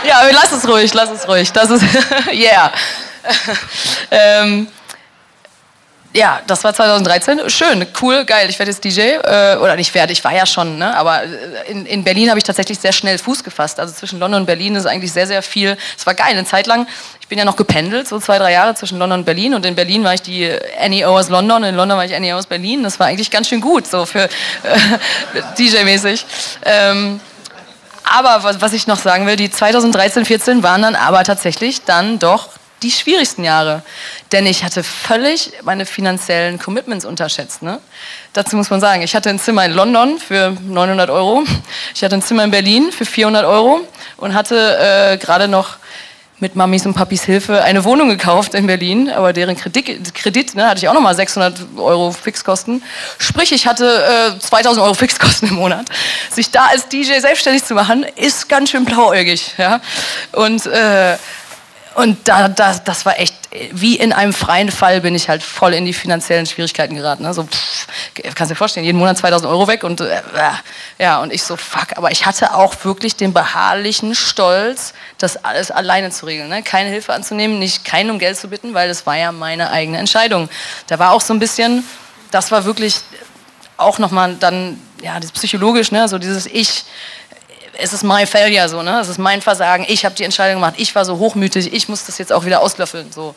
ja, lass es ruhig, lass es ruhig. Das ist, yeah. Ähm, ja, das war 2013. Schön, cool, geil. Ich werde jetzt DJ. Äh, oder nicht werde, ich war ja schon, ne? aber äh, in, in Berlin habe ich tatsächlich sehr schnell Fuß gefasst. Also zwischen London und Berlin ist eigentlich sehr, sehr viel. Es war geil, eine Zeit lang. Ich bin ja noch gependelt, so zwei, drei Jahre zwischen London und Berlin. Und in Berlin war ich die Annie O aus London, in London war ich Annie aus Berlin. Das war eigentlich ganz schön gut, so für äh, DJ-mäßig. Ähm, aber was, was ich noch sagen will, die 2013, 14 waren dann aber tatsächlich dann doch die schwierigsten Jahre. Denn ich hatte völlig meine finanziellen Commitments unterschätzt. Ne? Dazu muss man sagen, ich hatte ein Zimmer in London für 900 Euro, ich hatte ein Zimmer in Berlin für 400 Euro und hatte äh, gerade noch mit Mamis und Papis Hilfe eine Wohnung gekauft in Berlin, aber deren Kredit, Kredit ne, hatte ich auch nochmal 600 Euro Fixkosten. Sprich, ich hatte äh, 2000 Euro Fixkosten im Monat. Sich da als DJ selbstständig zu machen, ist ganz schön blauäugig. Ja? Und äh, und da, da, das war echt, wie in einem freien Fall bin ich halt voll in die finanziellen Schwierigkeiten geraten. Ne? Pff, kannst du dir vorstellen, jeden Monat 2000 Euro weg und äh, ja, und ich so, fuck. Aber ich hatte auch wirklich den beharrlichen Stolz, das alles alleine zu regeln. Ne? Keine Hilfe anzunehmen, nicht keinen um Geld zu bitten, weil das war ja meine eigene Entscheidung. Da war auch so ein bisschen, das war wirklich auch nochmal dann, ja, das psychologisch, ne? so dieses Ich es ist my failure, so, ne? Es ist mein Versagen, ich habe die Entscheidung gemacht, ich war so hochmütig, ich muss das jetzt auch wieder auslöffeln, so.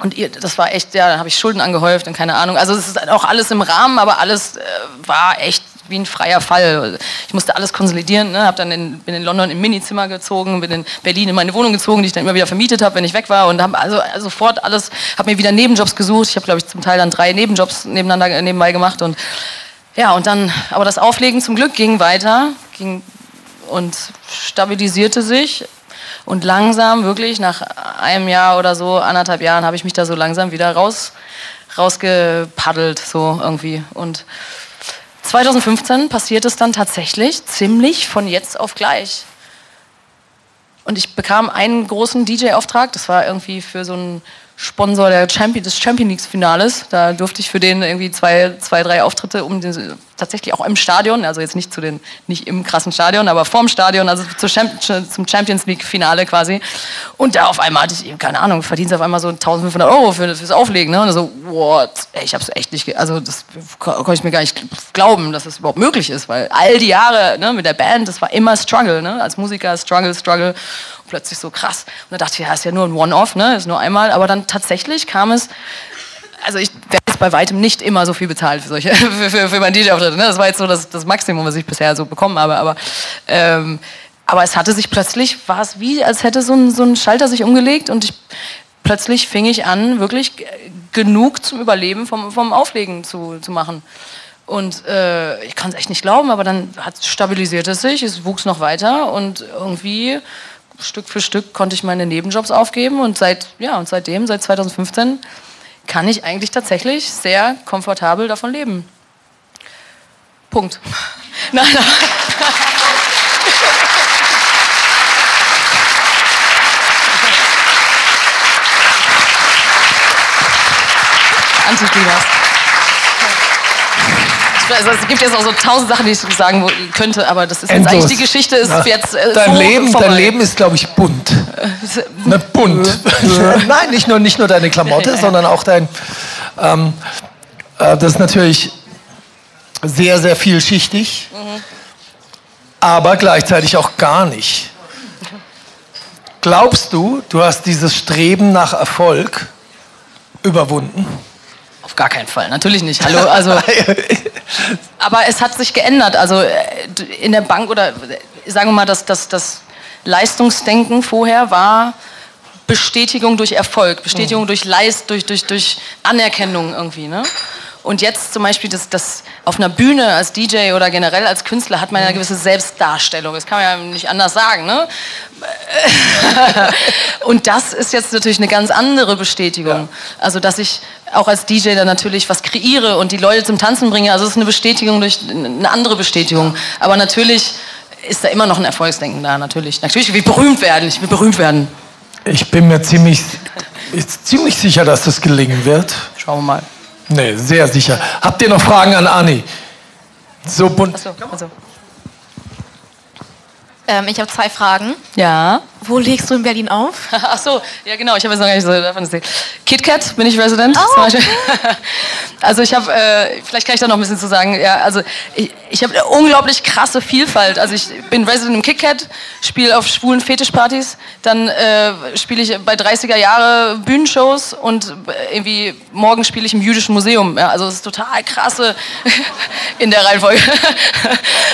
Und ihr, das war echt, ja, dann habe ich Schulden angehäuft und keine Ahnung. Also es ist auch alles im Rahmen, aber alles äh, war echt wie ein freier Fall. Ich musste alles konsolidieren, ne? Hab dann in, bin in London im Minizimmer gezogen, bin in Berlin in meine Wohnung gezogen, die ich dann immer wieder vermietet habe, wenn ich weg war und habe also, also sofort alles, habe mir wieder Nebenjobs gesucht. Ich habe glaube ich zum Teil dann drei Nebenjobs nebeneinander nebenbei gemacht und ja, und dann, aber das Auflegen zum Glück ging weiter ging und stabilisierte sich. Und langsam, wirklich, nach einem Jahr oder so, anderthalb Jahren, habe ich mich da so langsam wieder raus, rausgepaddelt, so irgendwie. Und 2015 passiert es dann tatsächlich ziemlich von jetzt auf gleich. Und ich bekam einen großen DJ-Auftrag, das war irgendwie für so ein Sponsor der Champion, des Champion League Finales. Da durfte ich für den irgendwie zwei, zwei drei Auftritte um den, tatsächlich auch im Stadion, also jetzt nicht zu den, nicht im krassen Stadion, aber vorm Stadion, also zum Champions League Finale quasi. Und da auf einmal hatte ich, keine Ahnung, verdienst auf einmal so 1500 Euro für, fürs Auflegen, ne? Und so, what? Ey, ich hab's echt nicht, also das konnte ich mir gar nicht glauben, dass das überhaupt möglich ist, weil all die Jahre, ne, mit der Band, das war immer Struggle, ne? Als Musiker, Struggle, Struggle plötzlich so krass. Und da dachte ich, ja, ist ja nur ein One-Off, ne? ist nur einmal. Aber dann tatsächlich kam es, also ich bei weitem nicht immer so viel bezahlt für solche, für, für, für meinen DJ-Auftritt. Ne? Das war jetzt so das, das Maximum, was ich bisher so bekommen habe. Aber, ähm, aber es hatte sich plötzlich, war es wie, als hätte so ein, so ein Schalter sich umgelegt und ich, plötzlich fing ich an, wirklich genug zum Überleben vom, vom Auflegen zu, zu machen. Und äh, ich kann es echt nicht glauben, aber dann hat, stabilisiert es sich, es wuchs noch weiter und irgendwie Stück für Stück konnte ich meine Nebenjobs aufgeben und seit ja und seitdem seit 2015 kann ich eigentlich tatsächlich sehr komfortabel davon leben. Punkt. nein, nein. Antiklimax also es gibt jetzt auch so tausend Sachen, die ich sagen könnte, aber das ist jetzt eigentlich die Geschichte ist ja. jetzt äh, dein Leben, dein Leben ist, glaube ich, bunt. ne, bunt. Nein, nicht nur nicht nur deine Klamotte, sondern auch dein. Ähm, äh, das ist natürlich sehr sehr vielschichtig, mhm. aber gleichzeitig auch gar nicht. Glaubst du, du hast dieses Streben nach Erfolg überwunden? Auf gar keinen Fall, natürlich nicht. Hallo, also. aber es hat sich geändert. Also äh, in der Bank oder sagen wir mal, das, das, das Leistungsdenken vorher war Bestätigung durch Erfolg, Bestätigung mhm. durch Leist, durch, durch, durch Anerkennung irgendwie. Ne? Und jetzt zum Beispiel das, das auf einer Bühne als DJ oder generell als Künstler hat man ja eine gewisse Selbstdarstellung. Das kann man ja nicht anders sagen. Ne? und das ist jetzt natürlich eine ganz andere Bestätigung. Ja. Also dass ich auch als DJ dann natürlich was kreiere und die Leute zum Tanzen bringe. Also es ist eine Bestätigung durch eine andere Bestätigung. Aber natürlich ist da immer noch ein Erfolgsdenken da. Natürlich, natürlich will ich berühmt werden. Ich will berühmt werden. Ich bin mir ziemlich, ziemlich sicher, dass das gelingen wird. Schauen wir mal. Nee, sehr sicher. Habt ihr noch Fragen an Anni? So bunt. Achso, also. Ähm, ich habe zwei Fragen. Ja. Wo legst du in Berlin auf? Ach so, ja genau, ich habe jetzt noch gar nicht so davon gesehen. KitKat bin ich Resident. Oh, okay. Also ich habe, äh, vielleicht kann ich da noch ein bisschen zu sagen. Ja, also ich, ich habe eine unglaublich krasse Vielfalt. Also ich bin Resident im KitKat, spiele auf schwulen Fetischpartys, dann äh, spiele ich bei 30er Jahre Bühnenshows und irgendwie morgen spiele ich im Jüdischen Museum. Ja, also es ist total krasse in der Reihenfolge.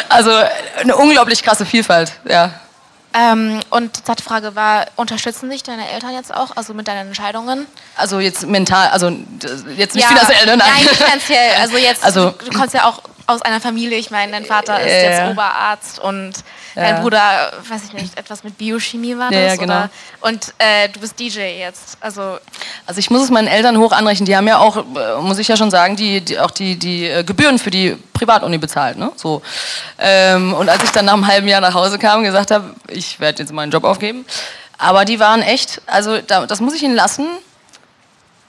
Also eine unglaublich krasse Vielfalt. Ja. Ähm, und die zweite Frage war, unterstützen sich deine Eltern jetzt auch, also mit deinen Entscheidungen? Also jetzt mental, also jetzt nicht ja, finanziell, ne? Nein, nicht finanziell. Also jetzt, also, du, du kommst ja auch aus einer Familie, ich meine, dein Vater ist äh, jetzt Oberarzt und dein ja. Bruder, weiß ich nicht, etwas mit Biochemie war das? Ja, ja genau. Oder? Und äh, du bist DJ jetzt, also... Also ich muss es meinen Eltern hoch anrechnen, die haben ja auch, äh, muss ich ja schon sagen, die, die auch die, die äh, Gebühren für die Privatuni bezahlt, ne? So. Ähm, und als ich dann nach einem halben Jahr nach Hause kam und gesagt habe, ich werde jetzt meinen Job aufgeben, aber die waren echt, also da, das muss ich ihnen lassen,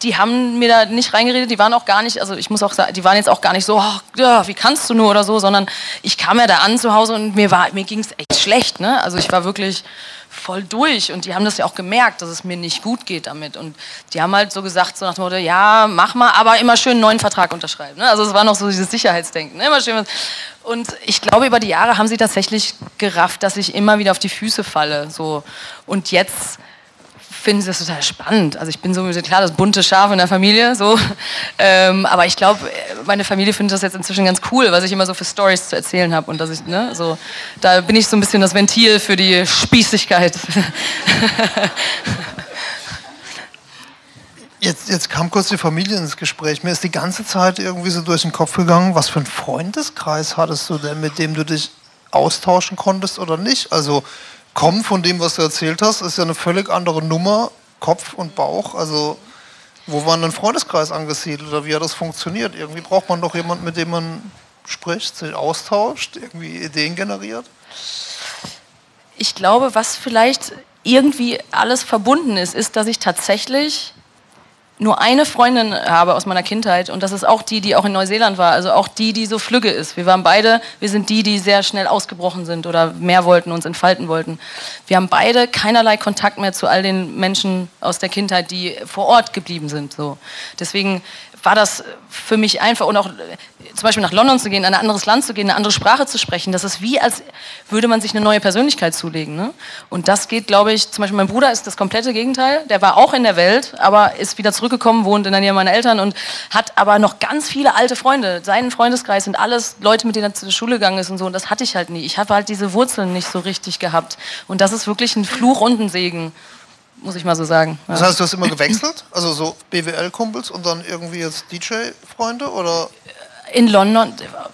die haben mir da nicht reingeredet, die waren auch gar nicht, also ich muss auch sagen, die waren jetzt auch gar nicht so, oh, ja, wie kannst du nur oder so, sondern ich kam ja da an zu Hause und mir war, mir ging es echt schlecht, ne? Also ich war wirklich voll durch und die haben das ja auch gemerkt, dass es mir nicht gut geht damit und die haben halt so gesagt, so nach dem Motto, ja, mach mal, aber immer schön einen neuen Vertrag unterschreiben, ne? Also es war noch so dieses Sicherheitsdenken, ne? immer schön was. Und ich glaube, über die Jahre haben sie tatsächlich gerafft, dass ich immer wieder auf die Füße falle, so. Und jetzt finde das total spannend. Also ich bin so klar das bunte Schaf in der Familie, so. Ähm, aber ich glaube, meine Familie findet das jetzt inzwischen ganz cool, was ich immer so für Stories zu erzählen habe und dass ich, ne, so, da bin ich so ein bisschen das Ventil für die Spießigkeit. Jetzt, jetzt kam kurz die Familie ins Gespräch. Mir ist die ganze Zeit irgendwie so durch den Kopf gegangen, was für einen Freundeskreis hattest du denn, mit dem du dich austauschen konntest oder nicht? Also kommen von dem, was du erzählt hast, ist ja eine völlig andere Nummer, Kopf und Bauch. Also wo war ein Freundeskreis angesiedelt oder wie hat das funktioniert? Irgendwie braucht man doch jemanden, mit dem man spricht, sich austauscht, irgendwie Ideen generiert. Ich glaube, was vielleicht irgendwie alles verbunden ist, ist, dass ich tatsächlich nur eine Freundin habe aus meiner Kindheit und das ist auch die, die auch in Neuseeland war, also auch die, die so flügge ist. Wir waren beide, wir sind die, die sehr schnell ausgebrochen sind oder mehr wollten, uns entfalten wollten. Wir haben beide keinerlei Kontakt mehr zu all den Menschen aus der Kindheit, die vor Ort geblieben sind. So. Deswegen war das für mich einfach und auch äh, zum Beispiel nach London zu gehen, in ein anderes Land zu gehen, eine andere Sprache zu sprechen, das ist wie, als würde man sich eine neue Persönlichkeit zulegen. Ne? Und das geht, glaube ich, zum Beispiel mein Bruder ist das komplette Gegenteil. Der war auch in der Welt, aber ist wieder zurückgekommen, wohnt in der Nähe meiner Eltern und hat aber noch ganz viele alte Freunde. Sein Freundeskreis sind alles Leute, mit denen er zur Schule gegangen ist und so. Und das hatte ich halt nie. Ich habe halt diese Wurzeln nicht so richtig gehabt. Und das ist wirklich ein Fluch und ein Segen muss ich mal so sagen. Ja. Das heißt, du hast immer gewechselt? Also so BWL-Kumpels und dann irgendwie jetzt DJ-Freunde oder? In London,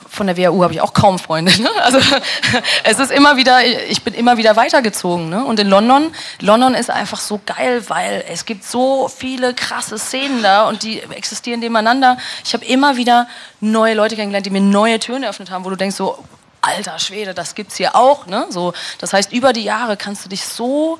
von der WHU habe ich auch kaum Freunde. Ne? Also es ist immer wieder, ich bin immer wieder weitergezogen. Ne? Und in London, London ist einfach so geil, weil es gibt so viele krasse Szenen da und die existieren nebeneinander. Ich habe immer wieder neue Leute kennengelernt, die mir neue Türen eröffnet haben, wo du denkst so, alter Schwede, das gibt's hier auch. Ne? So, das heißt, über die Jahre kannst du dich so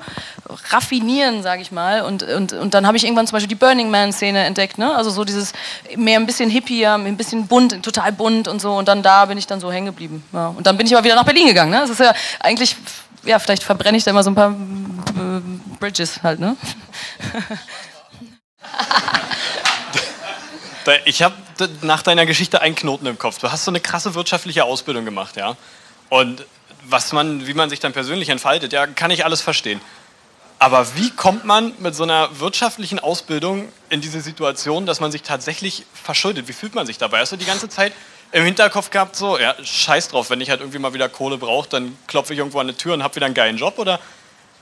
raffinieren, sage ich mal. Und, und, und dann habe ich irgendwann zum Beispiel die Burning Man-Szene entdeckt. Ne? Also so dieses mehr ein bisschen hippier, ein bisschen bunt, total bunt und so. Und dann da bin ich dann so hängen geblieben. Ja. Und dann bin ich aber wieder nach Berlin gegangen. Ne? Das ist ja eigentlich, ja, vielleicht verbrenne ich da immer so ein paar äh, Bridges halt. Ne? Ich habe nach deiner Geschichte einen Knoten im Kopf. Du hast so eine krasse wirtschaftliche Ausbildung gemacht, ja. Und was man, wie man sich dann persönlich entfaltet, ja, kann ich alles verstehen. Aber wie kommt man mit so einer wirtschaftlichen Ausbildung in diese Situation, dass man sich tatsächlich verschuldet? Wie fühlt man sich dabei? Hast du die ganze Zeit im Hinterkopf gehabt, so, ja, scheiß drauf, wenn ich halt irgendwie mal wieder Kohle brauche, dann klopfe ich irgendwo an eine Tür und habe wieder einen geilen Job? Oder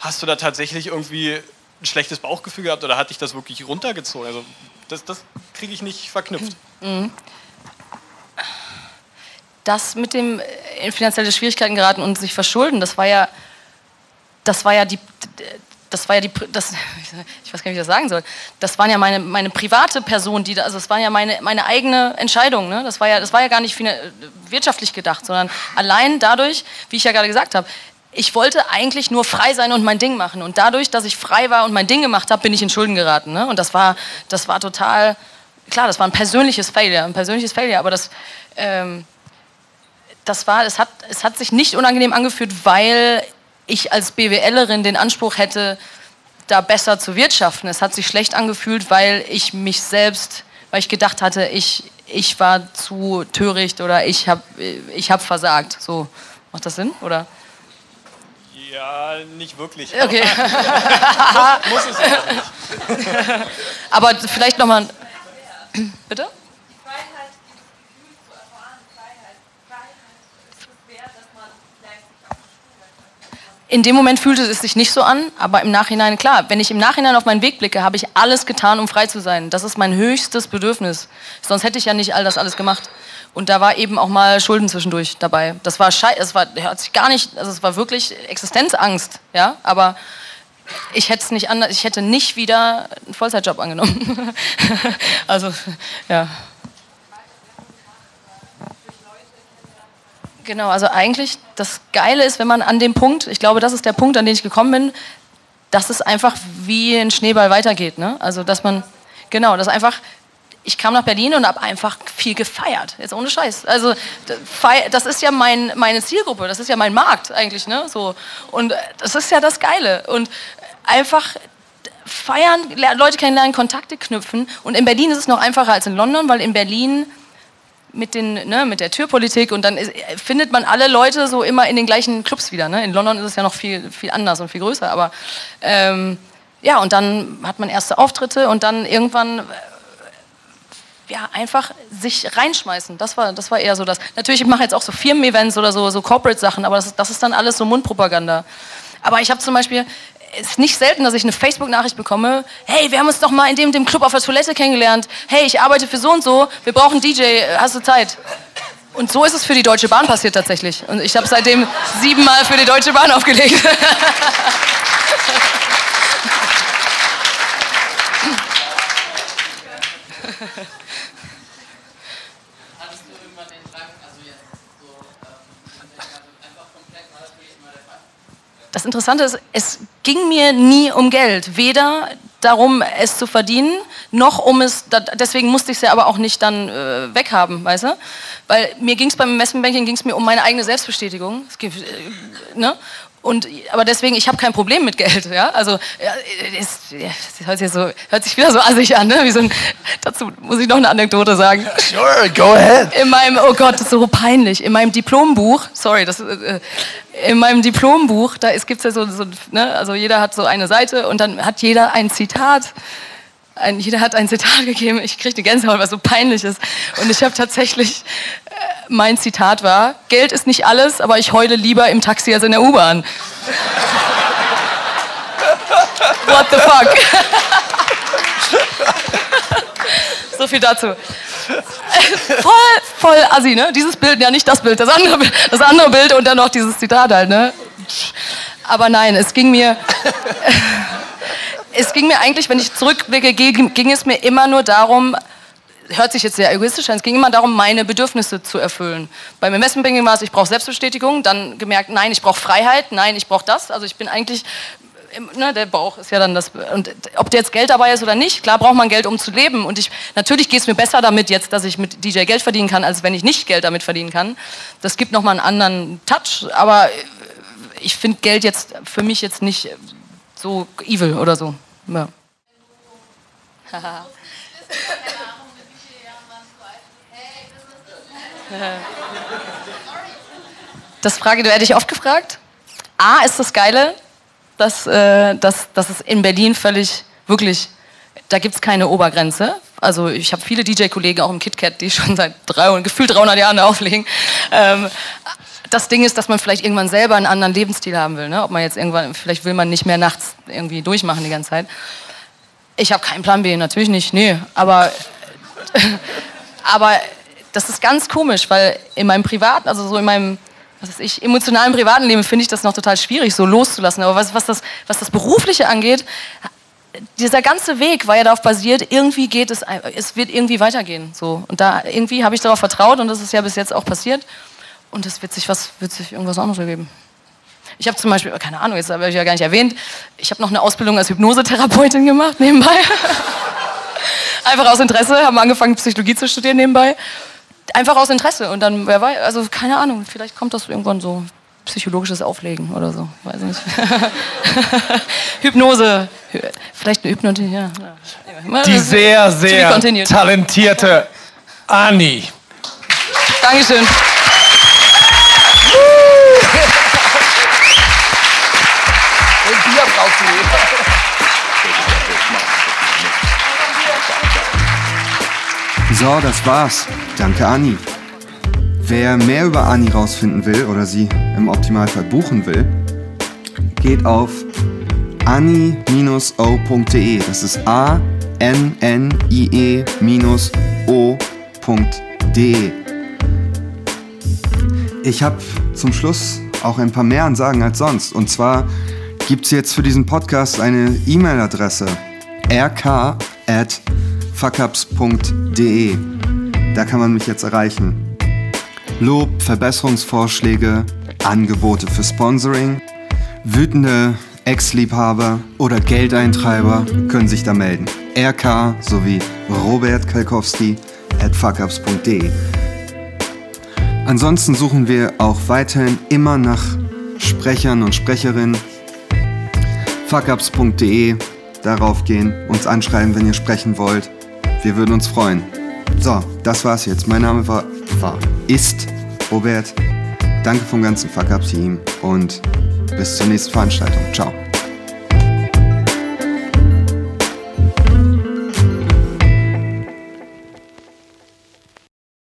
hast du da tatsächlich irgendwie ein schlechtes Bauchgefühl gehabt oder hat dich das wirklich runtergezogen? Also das, das kriege ich nicht verknüpft. Mhm. Das mit dem in finanzielle Schwierigkeiten geraten und sich verschulden, das war ja, das war ja die, das war ja die, das, ich weiß gar nicht, wie ich das sagen soll. Das waren ja meine, meine private Person, die, also das war ja meine, meine eigene Entscheidung. Ne? Das war ja, das war ja gar nicht wirtschaftlich gedacht, sondern allein dadurch, wie ich ja gerade gesagt habe, ich wollte eigentlich nur frei sein und mein Ding machen. Und dadurch, dass ich frei war und mein Ding gemacht habe, bin ich in Schulden geraten. Ne? Und das war, das war total, klar, das war ein persönliches Failure, ein persönliches Failure, aber das, ähm, das war, es hat, es hat sich nicht unangenehm angefühlt, weil ich als BWLerin den Anspruch hätte, da besser zu wirtschaften. Es hat sich schlecht angefühlt, weil ich mich selbst, weil ich gedacht hatte, ich, ich war zu töricht oder ich habe ich hab versagt. So, macht das Sinn? Oder? Ja, nicht wirklich. Okay. muss, muss es auch nicht. Aber vielleicht nochmal. Bitte? In dem Moment fühlte es sich nicht so an, aber im Nachhinein, klar, wenn ich im Nachhinein auf meinen Weg blicke, habe ich alles getan, um frei zu sein. Das ist mein höchstes Bedürfnis. Sonst hätte ich ja nicht all das alles gemacht. Und da war eben auch mal Schulden zwischendurch dabei. Das war schei es war hat sich gar nicht, also es war wirklich Existenzangst, ja, aber ich hätte nicht anders, ich hätte nicht wieder einen Vollzeitjob angenommen. also, ja. Genau, also eigentlich das Geile ist, wenn man an dem Punkt, ich glaube, das ist der Punkt, an den ich gekommen bin, dass es einfach wie ein Schneeball weitergeht. Ne? Also, dass man, genau, dass einfach ich kam nach Berlin und habe einfach viel gefeiert. Jetzt ohne Scheiß. Also das ist ja mein, meine Zielgruppe, das ist ja mein Markt eigentlich. Ne? So. Und äh, das ist ja das Geile. Und einfach feiern, Leute kennenlernen, Kontakte knüpfen. Und in Berlin ist es noch einfacher als in London, weil in Berlin mit, den, ne, mit der Türpolitik und dann ist, findet man alle Leute so immer in den gleichen Clubs wieder. Ne? In London ist es ja noch viel, viel anders und viel größer. Aber ähm, ja, und dann hat man erste Auftritte und dann irgendwann ja, einfach sich reinschmeißen. Das war, das war eher so das. Natürlich, ich mache jetzt auch so Firmen-Events oder so, so Corporate-Sachen, aber das ist, das ist dann alles so Mundpropaganda. Aber ich habe zum Beispiel, es ist nicht selten, dass ich eine Facebook-Nachricht bekomme, hey, wir haben uns doch mal in dem, dem Club auf der Toilette kennengelernt, hey, ich arbeite für so und so, wir brauchen DJ, hast du Zeit? Und so ist es für die Deutsche Bahn passiert tatsächlich. Und ich habe seitdem siebenmal für die Deutsche Bahn aufgelegt. Das Interessante ist, es ging mir nie um Geld. Weder darum, es zu verdienen, noch um es, deswegen musste ich es ja aber auch nicht dann äh, weghaben, weißt du? Weil mir ging es beim Investmentbanking ging es mir um meine eigene Selbstbestätigung. Ging, äh, ne? Und, aber deswegen, ich habe kein Problem mit Geld. Ja? Also, es, es hört, sich so, hört sich wieder so assig an. Ne? So ein, dazu muss ich noch eine Anekdote sagen. Sure, go ahead. In meinem, oh Gott, das ist so peinlich. In meinem Diplombuch, sorry, das, äh, in meinem Diplombuch, da gibt es ja so, so ne? also jeder hat so eine Seite und dann hat jeder ein Zitat. Ein, jeder hat ein Zitat gegeben. Ich kriege eine Gänsehaut, was so peinlich ist. Und ich habe tatsächlich mein Zitat war, Geld ist nicht alles, aber ich heule lieber im Taxi als in der U-Bahn. What the fuck? so viel dazu. voll, voll assi, ne? Dieses Bild, ja nicht das Bild, das andere, das andere Bild und dann noch dieses Zitat halt, ne? Aber nein, es ging mir, es ging mir eigentlich, wenn ich zurückblicke, ging, ging es mir immer nur darum, hört sich jetzt sehr egoistisch an. Es ging immer darum, meine Bedürfnisse zu erfüllen. Beim Investmentbanking war es, ich brauche Selbstbestätigung, dann gemerkt, nein, ich brauche Freiheit, nein, ich brauche das. Also ich bin eigentlich, ne, der Bauch ist ja dann das, und ob jetzt Geld dabei ist oder nicht, klar braucht man Geld, um zu leben. Und ich, natürlich geht es mir besser damit jetzt, dass ich mit DJ Geld verdienen kann, als wenn ich nicht Geld damit verdienen kann. Das gibt nochmal einen anderen Touch, aber ich finde Geld jetzt für mich jetzt nicht so evil oder so. Ja. Das Frage werde ich oft gefragt. A ist das Geile, dass, äh, dass, dass es in Berlin völlig, wirklich, da gibt es keine Obergrenze. Also ich habe viele DJ-Kollegen auch im KitKat, die schon seit drei, gefühlt 300 Jahren auflegen. Ähm, das Ding ist, dass man vielleicht irgendwann selber einen anderen Lebensstil haben will. Ne? Ob man jetzt irgendwann, vielleicht will man nicht mehr nachts irgendwie durchmachen die ganze Zeit. Ich habe keinen Plan B, natürlich nicht, nee. Aber, aber das ist ganz komisch, weil in meinem privaten, also so in meinem was weiß ich, emotionalen privaten Leben finde ich das noch total schwierig, so loszulassen. Aber was, was, das, was das Berufliche angeht, dieser ganze Weg war ja darauf basiert, irgendwie geht es, es wird irgendwie weitergehen. So. Und da irgendwie habe ich darauf vertraut und das ist ja bis jetzt auch passiert. Und es wird sich was, wird sich irgendwas anderes ergeben. Ich habe zum Beispiel, keine Ahnung, jetzt habe ich ja gar nicht erwähnt, ich habe noch eine Ausbildung als Hypnosetherapeutin gemacht nebenbei. Einfach aus Interesse, haben angefangen Psychologie zu studieren nebenbei einfach aus Interesse. Und dann, wer weiß, also keine Ahnung, vielleicht kommt das irgendwann so psychologisches Auflegen oder so, weiß ich nicht. Hypnose, vielleicht eine Hypnotisierung. Ja. Die sehr, sehr talentierte Ani. Dankeschön. So, das war's. Danke, Anni. Wer mehr über Anni rausfinden will oder sie im Optimalfall buchen will, geht auf anni-o.de. Das ist a n n i e-o.de. Ich habe zum Schluss auch ein paar mehr Ansagen als sonst. Und zwar gibt es jetzt für diesen Podcast eine E-Mail-Adresse rk@ fuckups.de. Da kann man mich jetzt erreichen. Lob, Verbesserungsvorschläge, Angebote für Sponsoring, wütende Ex-Liebhaber oder Geldeintreiber können sich da melden. RK sowie Robert Kalkowski at fuckups.de. Ansonsten suchen wir auch weiterhin immer nach Sprechern und Sprecherinnen. fuckups.de darauf gehen, uns anschreiben, wenn ihr sprechen wollt. Wir würden uns freuen. So, das war's jetzt. Mein Name war, war ist Robert. Danke vom ganzen Fuck-Up-Team und bis zur nächsten Veranstaltung. Ciao.